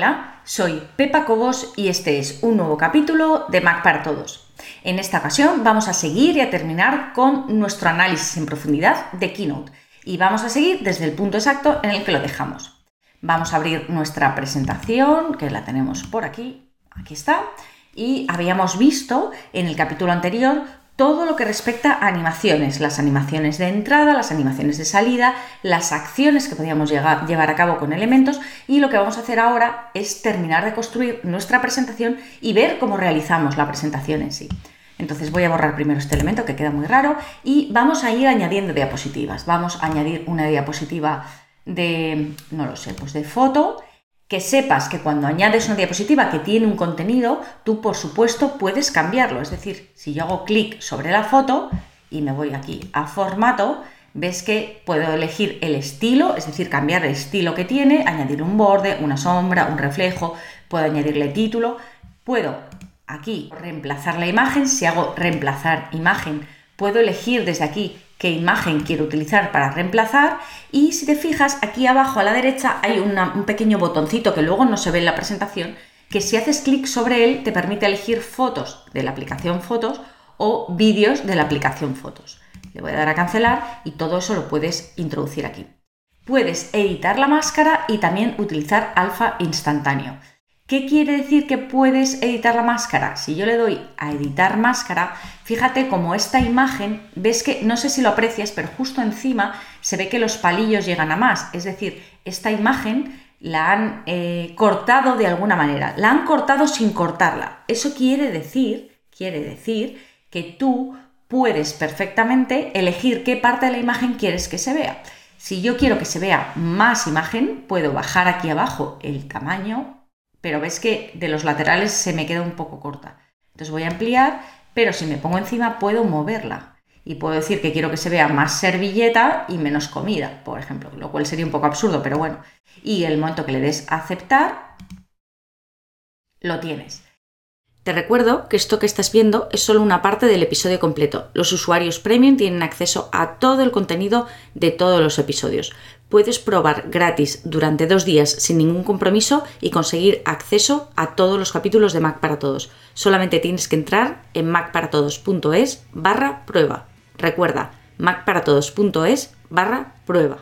Hola, soy Pepa Cobos y este es un nuevo capítulo de Mac para Todos. En esta ocasión vamos a seguir y a terminar con nuestro análisis en profundidad de Keynote y vamos a seguir desde el punto exacto en el que lo dejamos. Vamos a abrir nuestra presentación, que la tenemos por aquí, aquí está, y habíamos visto en el capítulo anterior todo lo que respecta a animaciones, las animaciones de entrada, las animaciones de salida, las acciones que podíamos llevar a cabo con elementos y lo que vamos a hacer ahora es terminar de construir nuestra presentación y ver cómo realizamos la presentación en sí. Entonces voy a borrar primero este elemento que queda muy raro y vamos a ir añadiendo diapositivas. Vamos a añadir una diapositiva de, no lo sé, pues de foto que sepas que cuando añades una diapositiva que tiene un contenido, tú por supuesto puedes cambiarlo. Es decir, si yo hago clic sobre la foto y me voy aquí a formato, ves que puedo elegir el estilo, es decir, cambiar el estilo que tiene, añadir un borde, una sombra, un reflejo, puedo añadirle título, puedo aquí reemplazar la imagen, si hago reemplazar imagen, puedo elegir desde aquí qué imagen quiero utilizar para reemplazar y si te fijas aquí abajo a la derecha hay un pequeño botoncito que luego no se ve en la presentación que si haces clic sobre él te permite elegir fotos de la aplicación fotos o vídeos de la aplicación fotos. Le voy a dar a cancelar y todo eso lo puedes introducir aquí. Puedes editar la máscara y también utilizar alfa instantáneo. ¿Qué quiere decir que puedes editar la máscara? Si yo le doy a editar máscara, fíjate como esta imagen, ves que, no sé si lo aprecias, pero justo encima se ve que los palillos llegan a más. Es decir, esta imagen la han eh, cortado de alguna manera, la han cortado sin cortarla. Eso quiere decir, quiere decir que tú puedes perfectamente elegir qué parte de la imagen quieres que se vea. Si yo quiero que se vea más imagen, puedo bajar aquí abajo el tamaño pero ves que de los laterales se me queda un poco corta. Entonces voy a ampliar, pero si me pongo encima puedo moverla. Y puedo decir que quiero que se vea más servilleta y menos comida, por ejemplo, lo cual sería un poco absurdo, pero bueno. Y el momento que le des aceptar, lo tienes. Te recuerdo que esto que estás viendo es solo una parte del episodio completo. Los usuarios premium tienen acceso a todo el contenido de todos los episodios. Puedes probar gratis durante dos días sin ningún compromiso y conseguir acceso a todos los capítulos de Mac para Todos. Solamente tienes que entrar en macparatodos.es barra prueba. Recuerda, macparatodos.es barra prueba.